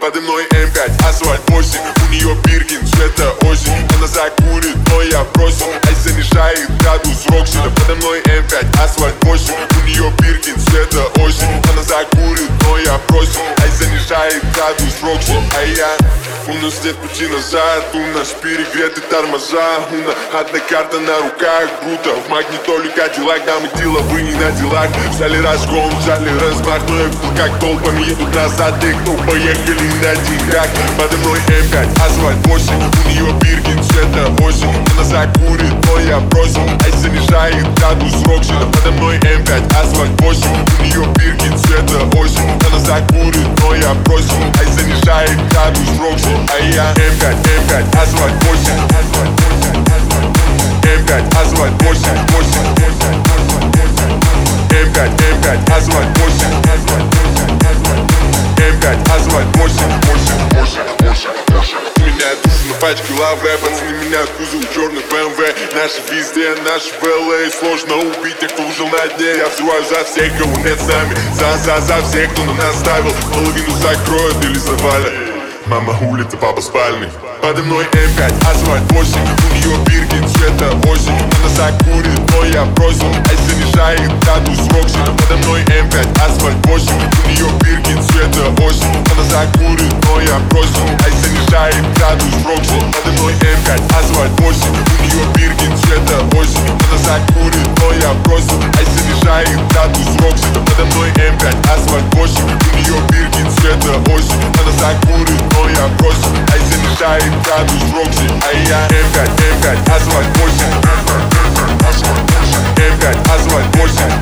Подо мной М5, асфальт 8 У нее Биркин, все это осень. Она закурит, но я бросил. Ай занижает градус Роксида Подо мной М5, асфальт 8 У нее Биркин, все это осень. Она закурит, но я бросил. Ай занижает градус Рокси А я у нас нет пути назад, у нас перегреты тормоза У нас одна карта на руках, круто В магнитоле Кадиллак, да мы деловые не на делах Взяли разгон, взяли размах, но я видел, как толпами едут назад Те, кто поехали на деньгах Подо мной М5, асфальт 8 У нее Биркин, цвета осень Она закурит, но я бросил Ай занижает градус Роксина Подо мной М5, асфальт 8 У нее Она закурит, но я бросил Ай занижает градус Роксина а я М5, М5, асфальт 8 М5, асфальт 8, 8 М5, М5, асфальт 8 пачки лавы, пацаны меня кузов черных БМВ. Наши везде, наши в ЛА Сложно убить тех, кто уже на дне. Я взрываю за всех, кого нет с нами. За, за, за всех, кто на нас ставил Половину закроют или завалят. Мама улица, папа спальный. Подо мной М5, асфальт 8 У нее Биркин, цвета осень Она закурит, но я бросил Ай занижает градус Роксина Подо мной М5, асфальт 8 У нее Биркин, цвета осень Она закурит, но я бросил Ай градус Роксина Подо мной М5, асфальт 8 У нее Биркин, цвета осень Она закурит, но я бросил. Ай занижает градус Роксина Подо мной М5, асфальт 8 У нее Биркин, цвета осень Она закурит, но я бросил. Ай занижает градус Рокси А я М5, М5, асфальт 8 М5, асфальт 8, 8